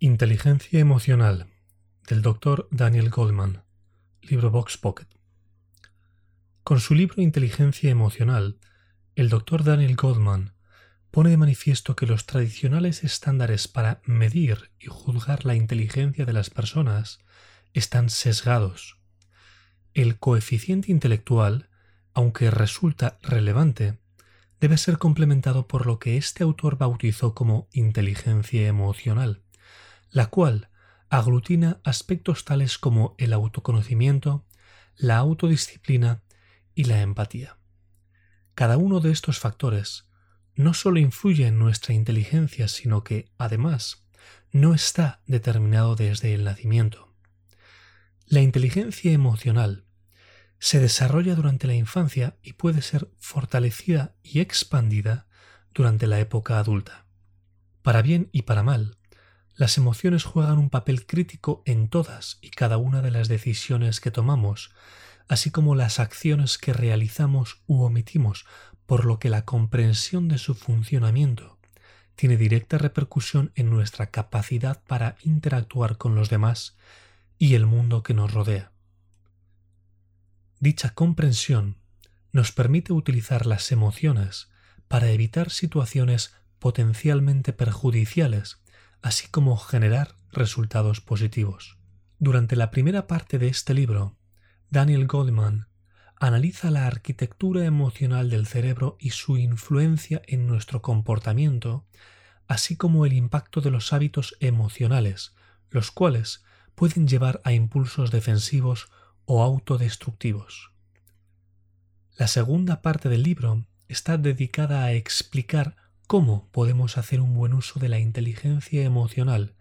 Inteligencia emocional del Dr. Daniel Goldman, libro Box Pocket. Con su libro Inteligencia emocional, el Dr. Daniel Goldman pone de manifiesto que los tradicionales estándares para medir y juzgar la inteligencia de las personas están sesgados. El coeficiente intelectual, aunque resulta relevante, debe ser complementado por lo que este autor bautizó como inteligencia emocional la cual aglutina aspectos tales como el autoconocimiento, la autodisciplina y la empatía. Cada uno de estos factores no solo influye en nuestra inteligencia, sino que, además, no está determinado desde el nacimiento. La inteligencia emocional se desarrolla durante la infancia y puede ser fortalecida y expandida durante la época adulta. Para bien y para mal, las emociones juegan un papel crítico en todas y cada una de las decisiones que tomamos, así como las acciones que realizamos u omitimos, por lo que la comprensión de su funcionamiento tiene directa repercusión en nuestra capacidad para interactuar con los demás y el mundo que nos rodea. Dicha comprensión nos permite utilizar las emociones para evitar situaciones potencialmente perjudiciales así como generar resultados positivos. Durante la primera parte de este libro, Daniel Goldman analiza la arquitectura emocional del cerebro y su influencia en nuestro comportamiento, así como el impacto de los hábitos emocionales, los cuales pueden llevar a impulsos defensivos o autodestructivos. La segunda parte del libro está dedicada a explicar cómo podemos hacer un buen uso de la inteligencia emocional,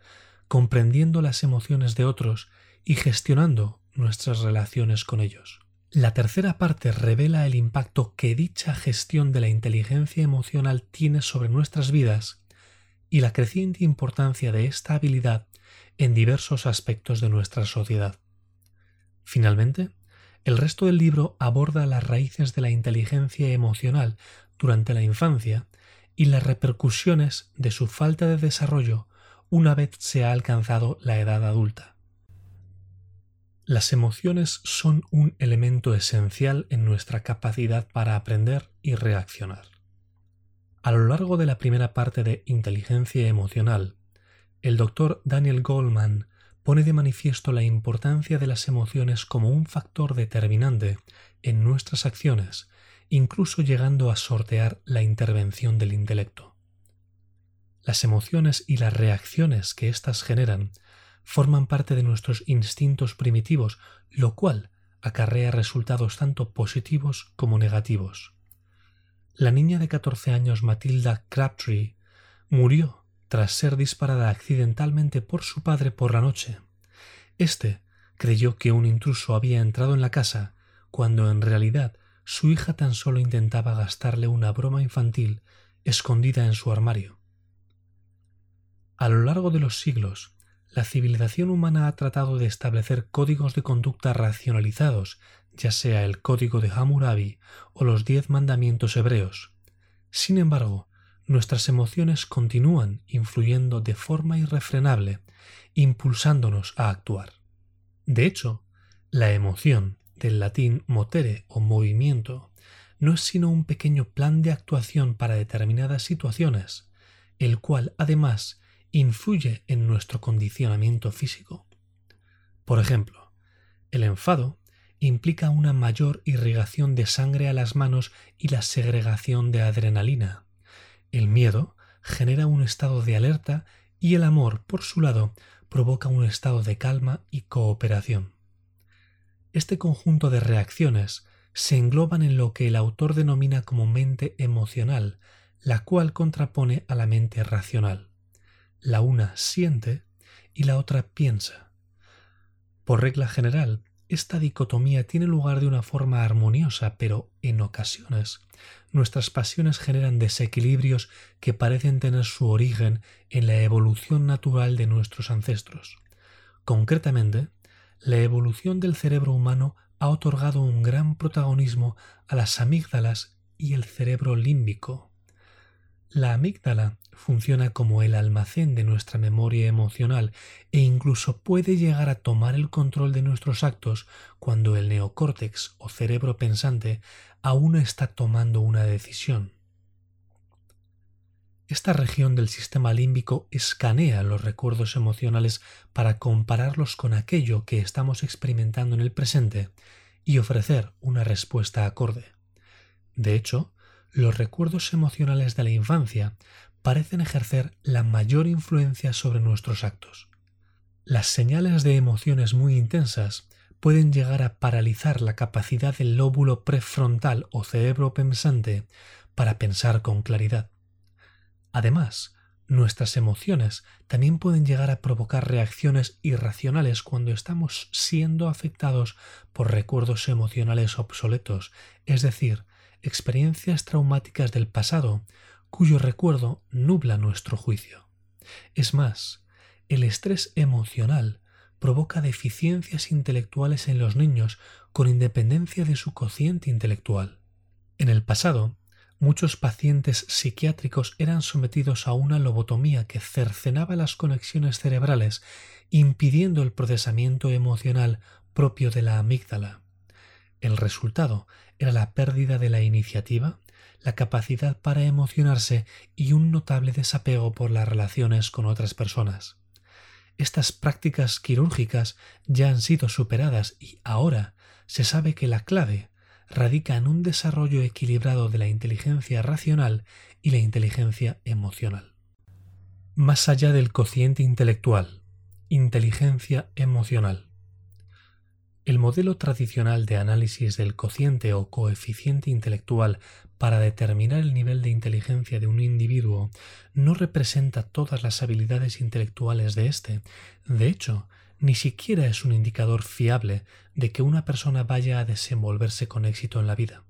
comprendiendo las emociones de otros y gestionando nuestras relaciones con ellos. La tercera parte revela el impacto que dicha gestión de la inteligencia emocional tiene sobre nuestras vidas y la creciente importancia de esta habilidad en diversos aspectos de nuestra sociedad. Finalmente, el resto del libro aborda las raíces de la inteligencia emocional durante la infancia y las repercusiones de su falta de desarrollo una vez se ha alcanzado la edad adulta. Las emociones son un elemento esencial en nuestra capacidad para aprender y reaccionar. A lo largo de la primera parte de Inteligencia Emocional, el doctor Daniel Goldman pone de manifiesto la importancia de las emociones como un factor determinante en nuestras acciones incluso llegando a sortear la intervención del intelecto. Las emociones y las reacciones que éstas generan forman parte de nuestros instintos primitivos, lo cual acarrea resultados tanto positivos como negativos. La niña de 14 años Matilda Crabtree murió tras ser disparada accidentalmente por su padre por la noche. Este creyó que un intruso había entrado en la casa, cuando en realidad su hija tan solo intentaba gastarle una broma infantil escondida en su armario. A lo largo de los siglos, la civilización humana ha tratado de establecer códigos de conducta racionalizados, ya sea el código de Hammurabi o los diez mandamientos hebreos. Sin embargo, nuestras emociones continúan influyendo de forma irrefrenable, impulsándonos a actuar. De hecho, la emoción del latín motere o movimiento, no es sino un pequeño plan de actuación para determinadas situaciones, el cual además influye en nuestro condicionamiento físico. Por ejemplo, el enfado implica una mayor irrigación de sangre a las manos y la segregación de adrenalina. El miedo genera un estado de alerta y el amor, por su lado, provoca un estado de calma y cooperación. Este conjunto de reacciones se engloban en lo que el autor denomina como mente emocional, la cual contrapone a la mente racional. La una siente y la otra piensa. Por regla general, esta dicotomía tiene lugar de una forma armoniosa, pero en ocasiones nuestras pasiones generan desequilibrios que parecen tener su origen en la evolución natural de nuestros ancestros. Concretamente, la evolución del cerebro humano ha otorgado un gran protagonismo a las amígdalas y el cerebro límbico. La amígdala funciona como el almacén de nuestra memoria emocional e incluso puede llegar a tomar el control de nuestros actos cuando el neocórtex o cerebro pensante aún está tomando una decisión. Esta región del sistema límbico escanea los recuerdos emocionales para compararlos con aquello que estamos experimentando en el presente y ofrecer una respuesta acorde. De hecho, los recuerdos emocionales de la infancia parecen ejercer la mayor influencia sobre nuestros actos. Las señales de emociones muy intensas pueden llegar a paralizar la capacidad del lóbulo prefrontal o cerebro pensante para pensar con claridad. Además, nuestras emociones también pueden llegar a provocar reacciones irracionales cuando estamos siendo afectados por recuerdos emocionales obsoletos, es decir, experiencias traumáticas del pasado cuyo recuerdo nubla nuestro juicio. Es más, el estrés emocional provoca deficiencias intelectuales en los niños con independencia de su cociente intelectual. En el pasado, muchos pacientes psiquiátricos eran sometidos a una lobotomía que cercenaba las conexiones cerebrales, impidiendo el procesamiento emocional propio de la amígdala. El resultado era la pérdida de la iniciativa, la capacidad para emocionarse y un notable desapego por las relaciones con otras personas. Estas prácticas quirúrgicas ya han sido superadas y ahora se sabe que la clave radica en un desarrollo equilibrado de la inteligencia racional y la inteligencia emocional. Más allá del cociente intelectual, inteligencia emocional. El modelo tradicional de análisis del cociente o coeficiente intelectual para determinar el nivel de inteligencia de un individuo no representa todas las habilidades intelectuales de éste. De hecho, ni siquiera es un indicador fiable de que una persona vaya a desenvolverse con éxito en la vida.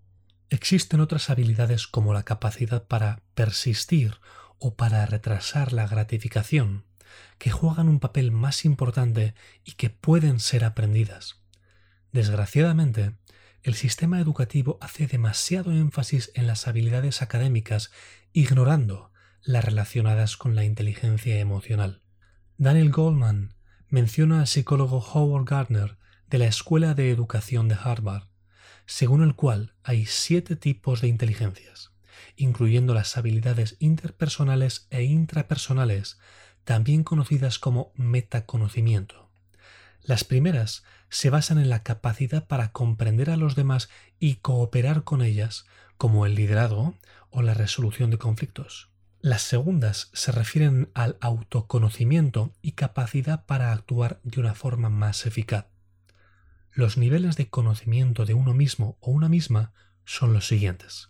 Existen otras habilidades como la capacidad para persistir o para retrasar la gratificación, que juegan un papel más importante y que pueden ser aprendidas. Desgraciadamente, el sistema educativo hace demasiado énfasis en las habilidades académicas, ignorando las relacionadas con la inteligencia emocional. Daniel Goldman menciona al psicólogo Howard Gardner de la Escuela de Educación de Harvard, según el cual hay siete tipos de inteligencias, incluyendo las habilidades interpersonales e intrapersonales, también conocidas como metaconocimiento. Las primeras se basan en la capacidad para comprender a los demás y cooperar con ellas, como el liderazgo o la resolución de conflictos. Las segundas se refieren al autoconocimiento y capacidad para actuar de una forma más eficaz. Los niveles de conocimiento de uno mismo o una misma son los siguientes.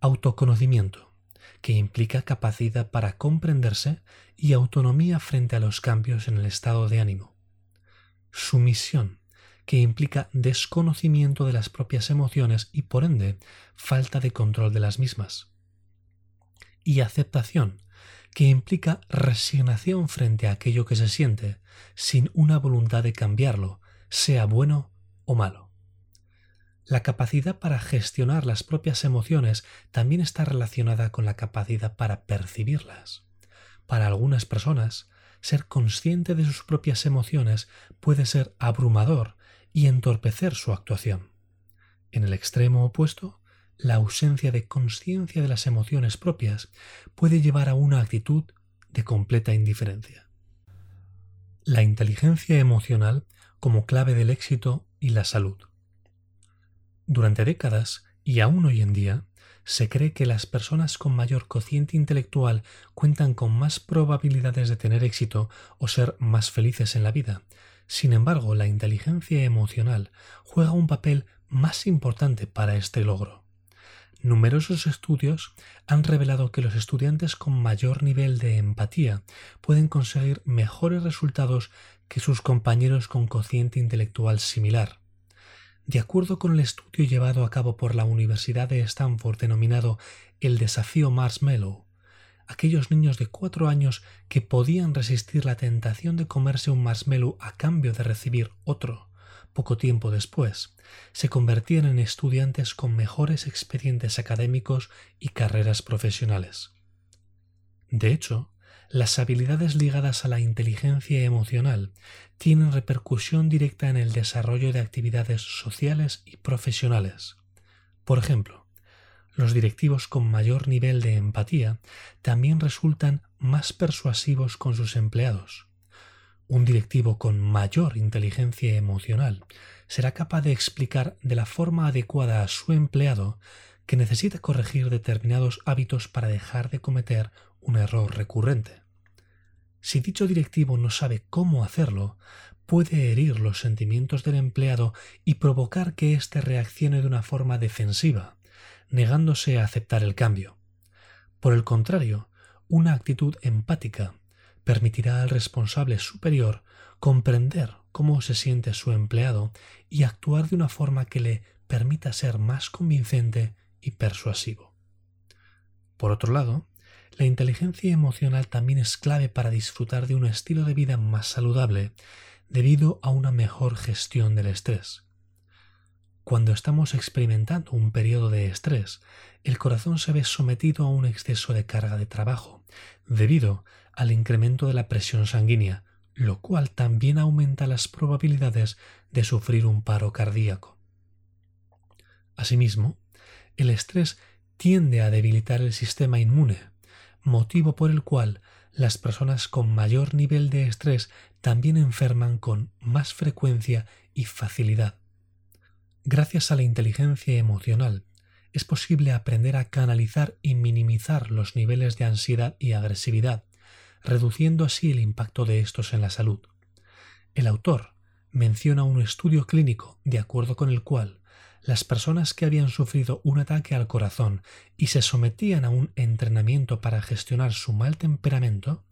Autoconocimiento, que implica capacidad para comprenderse y autonomía frente a los cambios en el estado de ánimo sumisión, que implica desconocimiento de las propias emociones y por ende falta de control de las mismas. Y aceptación, que implica resignación frente a aquello que se siente, sin una voluntad de cambiarlo, sea bueno o malo. La capacidad para gestionar las propias emociones también está relacionada con la capacidad para percibirlas. Para algunas personas, ser consciente de sus propias emociones puede ser abrumador y entorpecer su actuación. En el extremo opuesto, la ausencia de conciencia de las emociones propias puede llevar a una actitud de completa indiferencia. La inteligencia emocional como clave del éxito y la salud. Durante décadas, y aún hoy en día, se cree que las personas con mayor cociente intelectual cuentan con más probabilidades de tener éxito o ser más felices en la vida. Sin embargo, la inteligencia emocional juega un papel más importante para este logro. Numerosos estudios han revelado que los estudiantes con mayor nivel de empatía pueden conseguir mejores resultados que sus compañeros con cociente intelectual similar. De acuerdo con el estudio llevado a cabo por la Universidad de Stanford denominado el desafío Marshmallow, aquellos niños de cuatro años que podían resistir la tentación de comerse un marshmallow a cambio de recibir otro poco tiempo después, se convertían en estudiantes con mejores expedientes académicos y carreras profesionales. De hecho, las habilidades ligadas a la inteligencia emocional tienen repercusión directa en el desarrollo de actividades sociales y profesionales. Por ejemplo, los directivos con mayor nivel de empatía también resultan más persuasivos con sus empleados. Un directivo con mayor inteligencia emocional será capaz de explicar de la forma adecuada a su empleado que necesita corregir determinados hábitos para dejar de cometer un error recurrente. Si dicho directivo no sabe cómo hacerlo, puede herir los sentimientos del empleado y provocar que éste reaccione de una forma defensiva, negándose a aceptar el cambio. Por el contrario, una actitud empática permitirá al responsable superior comprender cómo se siente su empleado y actuar de una forma que le permita ser más convincente y persuasivo. Por otro lado, la inteligencia emocional también es clave para disfrutar de un estilo de vida más saludable debido a una mejor gestión del estrés. Cuando estamos experimentando un periodo de estrés, el corazón se ve sometido a un exceso de carga de trabajo, debido al incremento de la presión sanguínea, lo cual también aumenta las probabilidades de sufrir un paro cardíaco. Asimismo, el estrés tiende a debilitar el sistema inmune, motivo por el cual las personas con mayor nivel de estrés también enferman con más frecuencia y facilidad. Gracias a la inteligencia emocional, es posible aprender a canalizar y minimizar los niveles de ansiedad y agresividad, reduciendo así el impacto de estos en la salud. El autor menciona un estudio clínico de acuerdo con el cual las personas que habían sufrido un ataque al corazón y se sometían a un entrenamiento para gestionar su mal temperamento,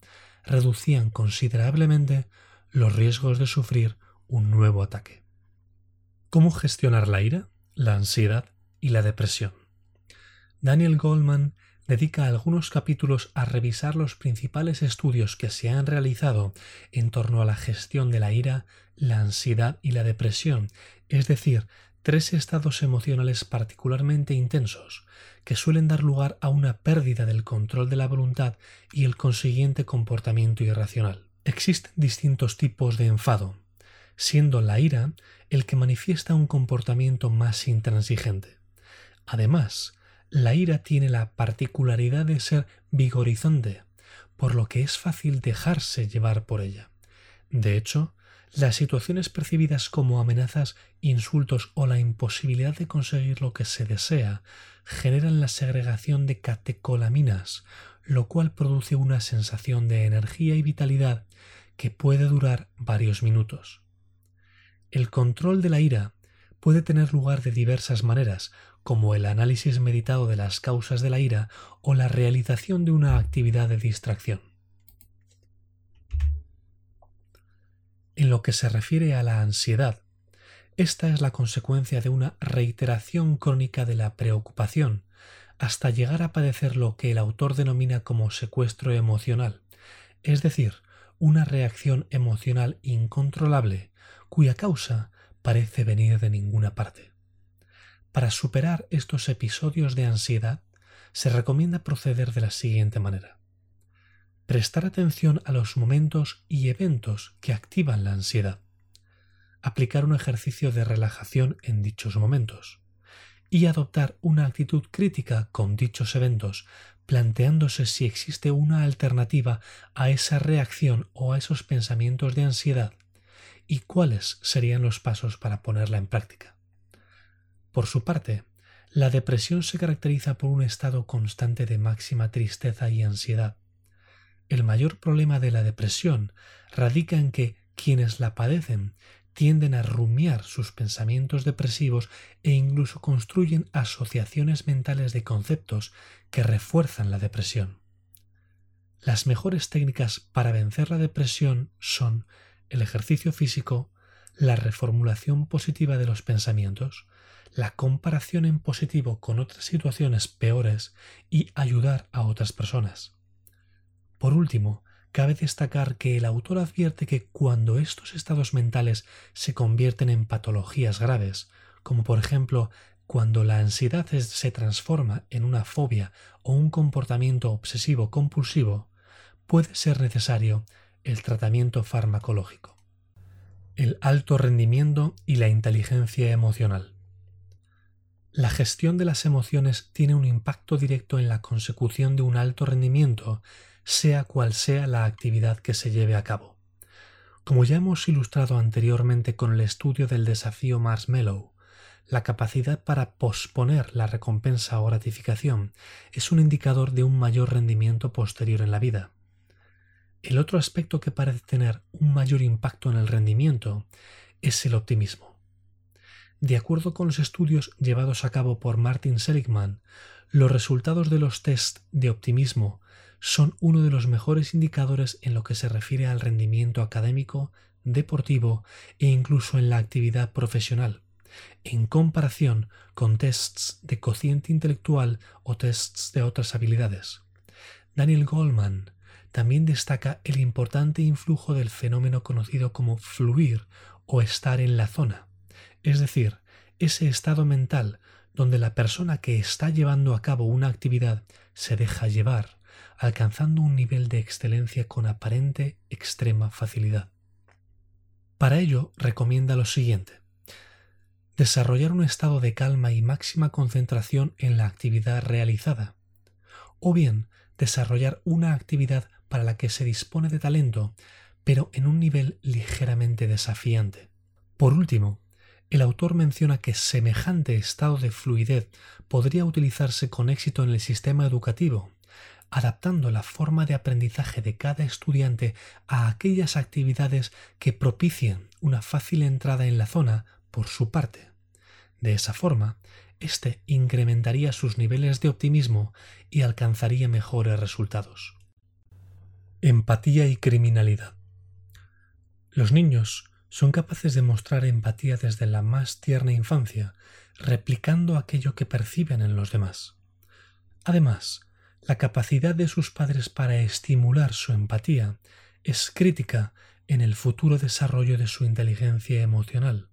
reducían considerablemente los riesgos de sufrir un nuevo ataque. ¿Cómo gestionar la ira, la ansiedad y la depresión? Daniel Goldman dedica algunos capítulos a revisar los principales estudios que se han realizado en torno a la gestión de la ira, la ansiedad y la depresión, es decir, tres estados emocionales particularmente intensos, que suelen dar lugar a una pérdida del control de la voluntad y el consiguiente comportamiento irracional. Existen distintos tipos de enfado, siendo la ira el que manifiesta un comportamiento más intransigente. Además, la ira tiene la particularidad de ser vigorizante, por lo que es fácil dejarse llevar por ella. De hecho, las situaciones percibidas como amenazas, insultos o la imposibilidad de conseguir lo que se desea generan la segregación de catecolaminas, lo cual produce una sensación de energía y vitalidad que puede durar varios minutos. El control de la ira puede tener lugar de diversas maneras, como el análisis meditado de las causas de la ira o la realización de una actividad de distracción. En lo que se refiere a la ansiedad, esta es la consecuencia de una reiteración crónica de la preocupación, hasta llegar a padecer lo que el autor denomina como secuestro emocional, es decir, una reacción emocional incontrolable cuya causa parece venir de ninguna parte. Para superar estos episodios de ansiedad, se recomienda proceder de la siguiente manera. Prestar atención a los momentos y eventos que activan la ansiedad, aplicar un ejercicio de relajación en dichos momentos. Y adoptar una actitud crítica con dichos eventos, planteándose si existe una alternativa a esa reacción o a esos pensamientos de ansiedad y cuáles serían los pasos para ponerla en práctica. Por su parte, la depresión se caracteriza por un estado constante de máxima tristeza y ansiedad, el mayor problema de la depresión radica en que quienes la padecen tienden a rumiar sus pensamientos depresivos e incluso construyen asociaciones mentales de conceptos que refuerzan la depresión. Las mejores técnicas para vencer la depresión son el ejercicio físico, la reformulación positiva de los pensamientos, la comparación en positivo con otras situaciones peores y ayudar a otras personas. Por último, cabe destacar que el autor advierte que cuando estos estados mentales se convierten en patologías graves, como por ejemplo cuando la ansiedad se transforma en una fobia o un comportamiento obsesivo compulsivo, puede ser necesario el tratamiento farmacológico. El alto rendimiento y la inteligencia emocional. La gestión de las emociones tiene un impacto directo en la consecución de un alto rendimiento, sea cual sea la actividad que se lleve a cabo. Como ya hemos ilustrado anteriormente con el estudio del desafío Marshmallow, la capacidad para posponer la recompensa o gratificación es un indicador de un mayor rendimiento posterior en la vida. El otro aspecto que parece tener un mayor impacto en el rendimiento es el optimismo. De acuerdo con los estudios llevados a cabo por Martin Seligman, los resultados de los test de optimismo son uno de los mejores indicadores en lo que se refiere al rendimiento académico, deportivo e incluso en la actividad profesional, en comparación con tests de cociente intelectual o tests de otras habilidades. Daniel Goldman también destaca el importante influjo del fenómeno conocido como fluir o estar en la zona, es decir, ese estado mental donde la persona que está llevando a cabo una actividad se deja llevar, alcanzando un nivel de excelencia con aparente extrema facilidad. Para ello recomienda lo siguiente. Desarrollar un estado de calma y máxima concentración en la actividad realizada. O bien, desarrollar una actividad para la que se dispone de talento, pero en un nivel ligeramente desafiante. Por último, el autor menciona que semejante estado de fluidez podría utilizarse con éxito en el sistema educativo, adaptando la forma de aprendizaje de cada estudiante a aquellas actividades que propicien una fácil entrada en la zona por su parte. De esa forma, éste incrementaría sus niveles de optimismo y alcanzaría mejores resultados. Empatía y criminalidad. Los niños son capaces de mostrar empatía desde la más tierna infancia, replicando aquello que perciben en los demás. Además, la capacidad de sus padres para estimular su empatía es crítica en el futuro desarrollo de su inteligencia emocional.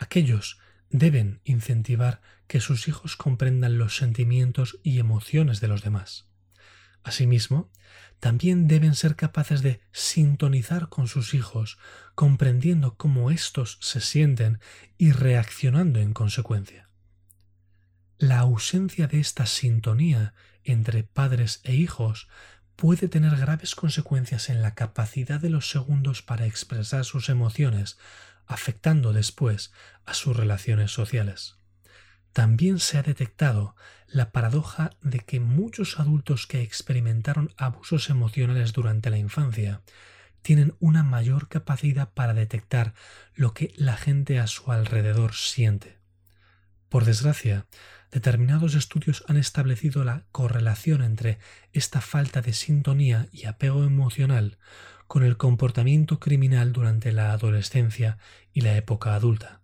Aquellos deben incentivar que sus hijos comprendan los sentimientos y emociones de los demás. Asimismo, también deben ser capaces de sintonizar con sus hijos, comprendiendo cómo éstos se sienten y reaccionando en consecuencia. La ausencia de esta sintonía entre padres e hijos puede tener graves consecuencias en la capacidad de los segundos para expresar sus emociones, afectando después a sus relaciones sociales. También se ha detectado la paradoja de que muchos adultos que experimentaron abusos emocionales durante la infancia tienen una mayor capacidad para detectar lo que la gente a su alrededor siente. Por desgracia, determinados estudios han establecido la correlación entre esta falta de sintonía y apego emocional con el comportamiento criminal durante la adolescencia y la época adulta.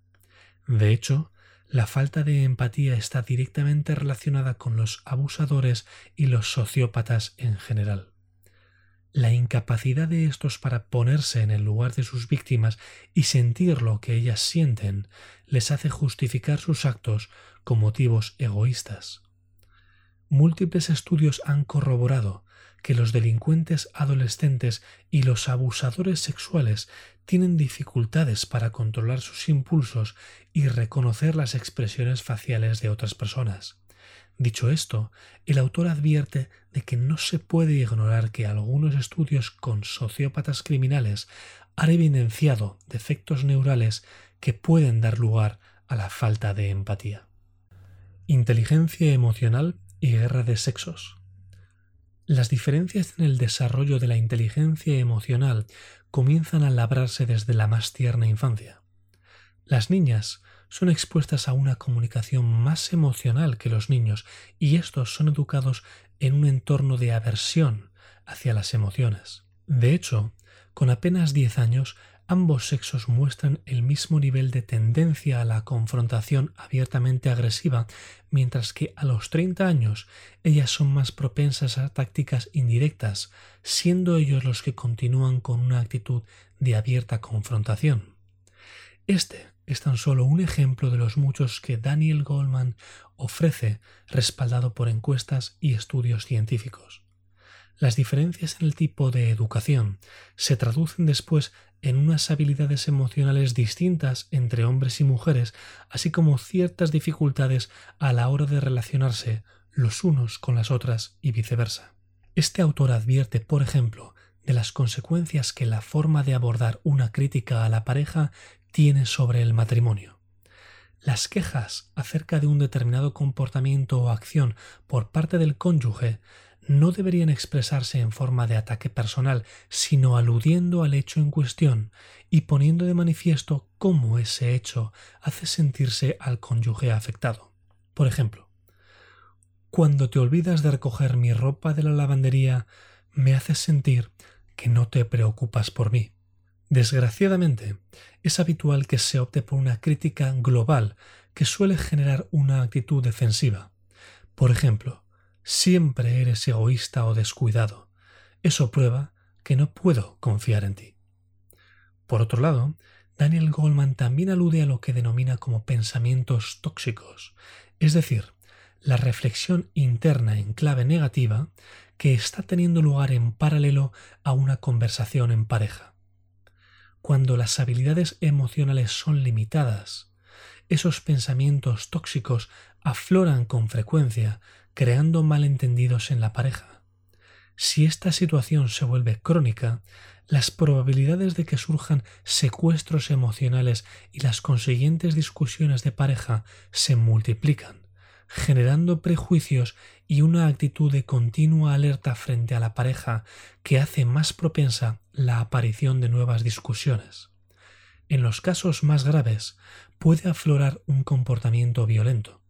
De hecho, la falta de empatía está directamente relacionada con los abusadores y los sociópatas en general. La incapacidad de estos para ponerse en el lugar de sus víctimas y sentir lo que ellas sienten les hace justificar sus actos con motivos egoístas. Múltiples estudios han corroborado que los delincuentes adolescentes y los abusadores sexuales tienen dificultades para controlar sus impulsos y reconocer las expresiones faciales de otras personas. Dicho esto, el autor advierte de que no se puede ignorar que algunos estudios con sociópatas criminales han evidenciado defectos neurales que pueden dar lugar a la falta de empatía. Inteligencia emocional y guerra de sexos. Las diferencias en el desarrollo de la inteligencia emocional comienzan a labrarse desde la más tierna infancia. Las niñas son expuestas a una comunicación más emocional que los niños y estos son educados en un entorno de aversión hacia las emociones. De hecho, con apenas diez años ambos sexos muestran el mismo nivel de tendencia a la confrontación abiertamente agresiva, mientras que a los 30 años ellas son más propensas a tácticas indirectas, siendo ellos los que continúan con una actitud de abierta confrontación. Este es tan solo un ejemplo de los muchos que Daniel Goldman ofrece respaldado por encuestas y estudios científicos. Las diferencias en el tipo de educación se traducen después en unas habilidades emocionales distintas entre hombres y mujeres, así como ciertas dificultades a la hora de relacionarse los unos con las otras y viceversa. Este autor advierte, por ejemplo, de las consecuencias que la forma de abordar una crítica a la pareja tiene sobre el matrimonio. Las quejas acerca de un determinado comportamiento o acción por parte del cónyuge no deberían expresarse en forma de ataque personal, sino aludiendo al hecho en cuestión y poniendo de manifiesto cómo ese hecho hace sentirse al cónyuge afectado. Por ejemplo, cuando te olvidas de recoger mi ropa de la lavandería, me haces sentir que no te preocupas por mí. Desgraciadamente, es habitual que se opte por una crítica global que suele generar una actitud defensiva. Por ejemplo, siempre eres egoísta o descuidado. Eso prueba que no puedo confiar en ti. Por otro lado, Daniel Goldman también alude a lo que denomina como pensamientos tóxicos, es decir, la reflexión interna en clave negativa que está teniendo lugar en paralelo a una conversación en pareja. Cuando las habilidades emocionales son limitadas, esos pensamientos tóxicos afloran con frecuencia creando malentendidos en la pareja. Si esta situación se vuelve crónica, las probabilidades de que surjan secuestros emocionales y las consiguientes discusiones de pareja se multiplican, generando prejuicios y una actitud de continua alerta frente a la pareja que hace más propensa la aparición de nuevas discusiones. En los casos más graves puede aflorar un comportamiento violento.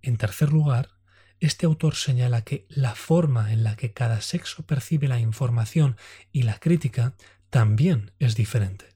En tercer lugar, este autor señala que la forma en la que cada sexo percibe la información y la crítica también es diferente.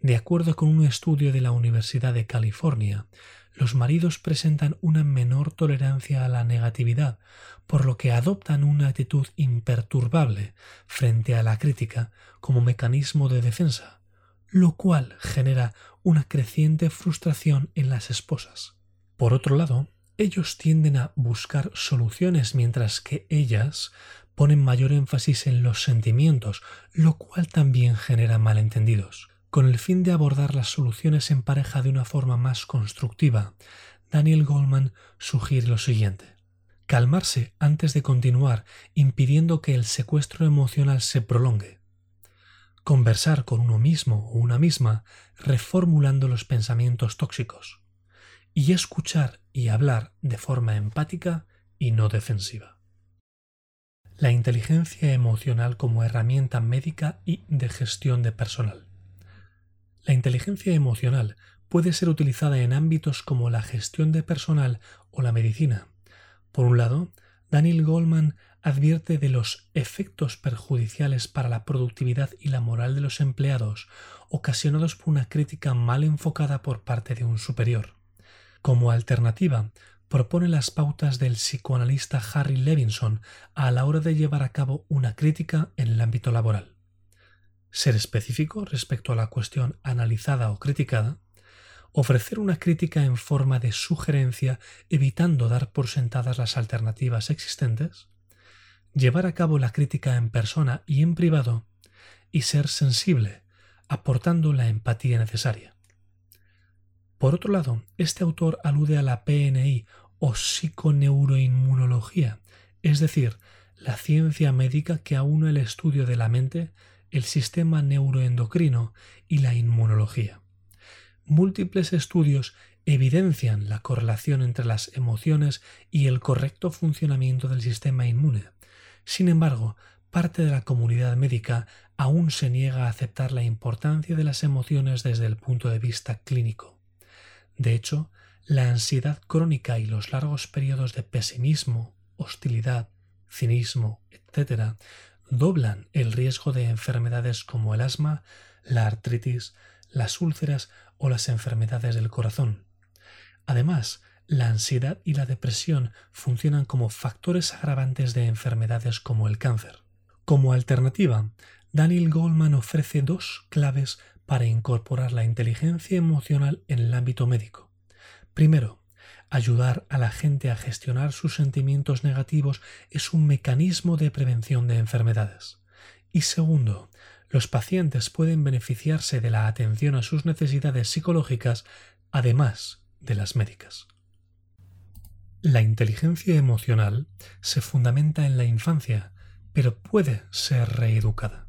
De acuerdo con un estudio de la Universidad de California, los maridos presentan una menor tolerancia a la negatividad, por lo que adoptan una actitud imperturbable frente a la crítica como mecanismo de defensa, lo cual genera una creciente frustración en las esposas. Por otro lado, ellos tienden a buscar soluciones mientras que ellas ponen mayor énfasis en los sentimientos, lo cual también genera malentendidos. Con el fin de abordar las soluciones en pareja de una forma más constructiva, Daniel Goldman sugiere lo siguiente. Calmarse antes de continuar, impidiendo que el secuestro emocional se prolongue. Conversar con uno mismo o una misma, reformulando los pensamientos tóxicos y escuchar y hablar de forma empática y no defensiva. La inteligencia emocional como herramienta médica y de gestión de personal. La inteligencia emocional puede ser utilizada en ámbitos como la gestión de personal o la medicina. Por un lado, Daniel Goldman advierte de los efectos perjudiciales para la productividad y la moral de los empleados ocasionados por una crítica mal enfocada por parte de un superior. Como alternativa, propone las pautas del psicoanalista Harry Levinson a la hora de llevar a cabo una crítica en el ámbito laboral. Ser específico respecto a la cuestión analizada o criticada, ofrecer una crítica en forma de sugerencia evitando dar por sentadas las alternativas existentes, llevar a cabo la crítica en persona y en privado, y ser sensible, aportando la empatía necesaria. Por otro lado, este autor alude a la PNI o psiconeuroinmunología, es decir, la ciencia médica que aúna el estudio de la mente, el sistema neuroendocrino y la inmunología. Múltiples estudios evidencian la correlación entre las emociones y el correcto funcionamiento del sistema inmune. Sin embargo, parte de la comunidad médica aún se niega a aceptar la importancia de las emociones desde el punto de vista clínico. De hecho, la ansiedad crónica y los largos periodos de pesimismo, hostilidad, cinismo, etc., doblan el riesgo de enfermedades como el asma, la artritis, las úlceras o las enfermedades del corazón. Además, la ansiedad y la depresión funcionan como factores agravantes de enfermedades como el cáncer. Como alternativa, Daniel Goldman ofrece dos claves para incorporar la inteligencia emocional en el ámbito médico. Primero, Ayudar a la gente a gestionar sus sentimientos negativos es un mecanismo de prevención de enfermedades. Y segundo, los pacientes pueden beneficiarse de la atención a sus necesidades psicológicas además de las médicas. La inteligencia emocional se fundamenta en la infancia, pero puede ser reeducada.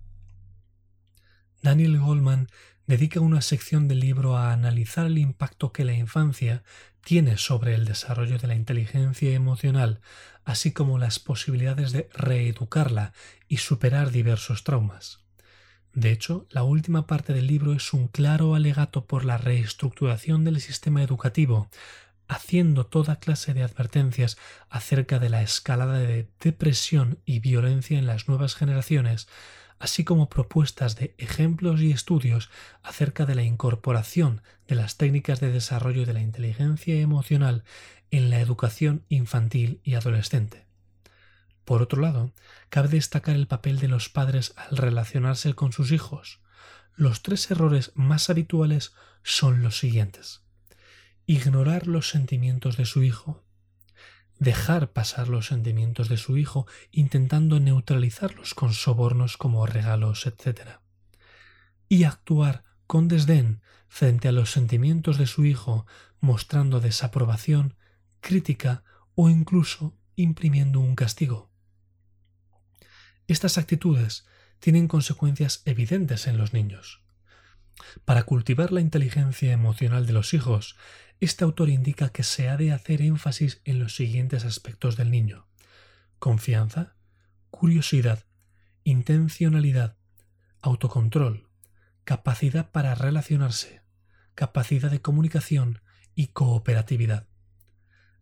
Daniel Goldman dedica una sección del libro a analizar el impacto que la infancia tiene sobre el desarrollo de la inteligencia emocional, así como las posibilidades de reeducarla y superar diversos traumas. De hecho, la última parte del libro es un claro alegato por la reestructuración del sistema educativo, haciendo toda clase de advertencias acerca de la escalada de depresión y violencia en las nuevas generaciones, así como propuestas de ejemplos y estudios acerca de la incorporación de las técnicas de desarrollo de la inteligencia emocional en la educación infantil y adolescente. Por otro lado, cabe destacar el papel de los padres al relacionarse con sus hijos. Los tres errores más habituales son los siguientes. Ignorar los sentimientos de su hijo. Dejar pasar los sentimientos de su hijo intentando neutralizarlos con sobornos como regalos, etc. Y actuar con desdén frente a los sentimientos de su hijo mostrando desaprobación, crítica o incluso imprimiendo un castigo. Estas actitudes tienen consecuencias evidentes en los niños. Para cultivar la inteligencia emocional de los hijos, este autor indica que se ha de hacer énfasis en los siguientes aspectos del niño confianza, curiosidad, intencionalidad, autocontrol, capacidad para relacionarse, capacidad de comunicación y cooperatividad.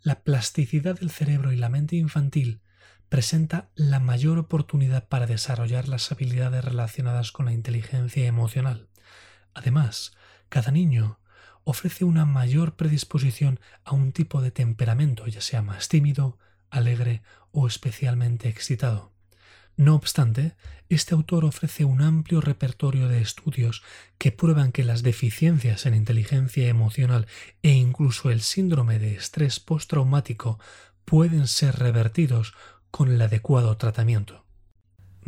La plasticidad del cerebro y la mente infantil presenta la mayor oportunidad para desarrollar las habilidades relacionadas con la inteligencia emocional. Además, cada niño ofrece una mayor predisposición a un tipo de temperamento, ya sea más tímido, alegre o especialmente excitado. No obstante, este autor ofrece un amplio repertorio de estudios que prueban que las deficiencias en inteligencia emocional e incluso el síndrome de estrés postraumático pueden ser revertidos con el adecuado tratamiento.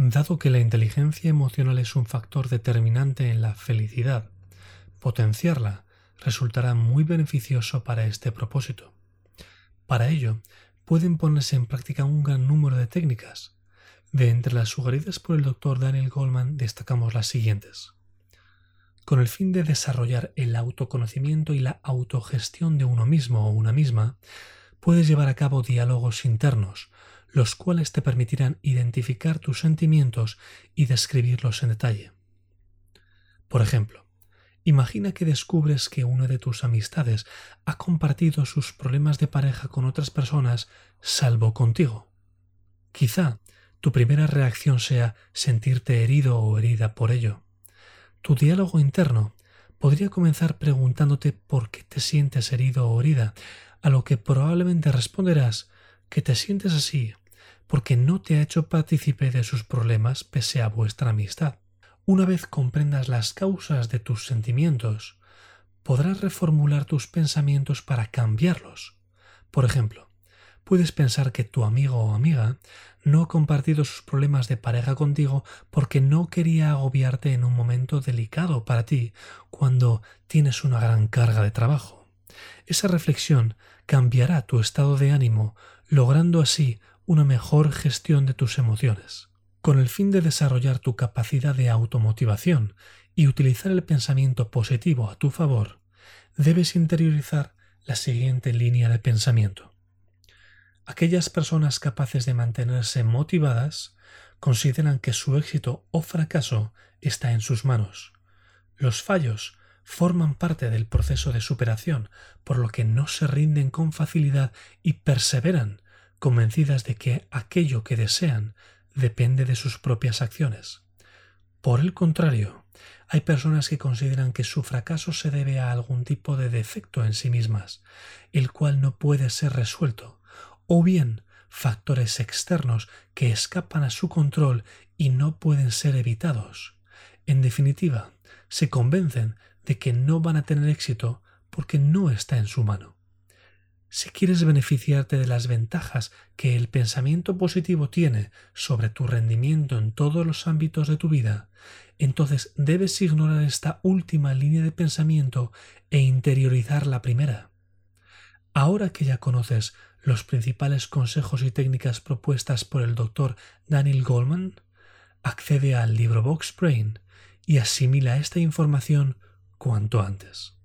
Dado que la inteligencia emocional es un factor determinante en la felicidad, potenciarla resultará muy beneficioso para este propósito. Para ello, pueden ponerse en práctica un gran número de técnicas. De entre las sugeridas por el doctor Daniel Goldman destacamos las siguientes. Con el fin de desarrollar el autoconocimiento y la autogestión de uno mismo o una misma, puedes llevar a cabo diálogos internos, los cuales te permitirán identificar tus sentimientos y describirlos en detalle. Por ejemplo, imagina que descubres que una de tus amistades ha compartido sus problemas de pareja con otras personas salvo contigo. Quizá tu primera reacción sea sentirte herido o herida por ello. Tu diálogo interno podría comenzar preguntándote por qué te sientes herido o herida, a lo que probablemente responderás que te sientes así porque no te ha hecho partícipe de sus problemas pese a vuestra amistad. Una vez comprendas las causas de tus sentimientos, podrás reformular tus pensamientos para cambiarlos. Por ejemplo, puedes pensar que tu amigo o amiga no ha compartido sus problemas de pareja contigo porque no quería agobiarte en un momento delicado para ti cuando tienes una gran carga de trabajo. Esa reflexión cambiará tu estado de ánimo, logrando así una mejor gestión de tus emociones. Con el fin de desarrollar tu capacidad de automotivación y utilizar el pensamiento positivo a tu favor, debes interiorizar la siguiente línea de pensamiento. Aquellas personas capaces de mantenerse motivadas consideran que su éxito o fracaso está en sus manos. Los fallos forman parte del proceso de superación, por lo que no se rinden con facilidad y perseveran convencidas de que aquello que desean depende de sus propias acciones. Por el contrario, hay personas que consideran que su fracaso se debe a algún tipo de defecto en sí mismas, el cual no puede ser resuelto, o bien factores externos que escapan a su control y no pueden ser evitados. En definitiva, se convencen de que no van a tener éxito porque no está en su mano. Si quieres beneficiarte de las ventajas que el pensamiento positivo tiene sobre tu rendimiento en todos los ámbitos de tu vida, entonces debes ignorar esta última línea de pensamiento e interiorizar la primera. Ahora que ya conoces los principales consejos y técnicas propuestas por el doctor Daniel Goldman, accede al libro Box Brain y asimila esta información cuanto antes.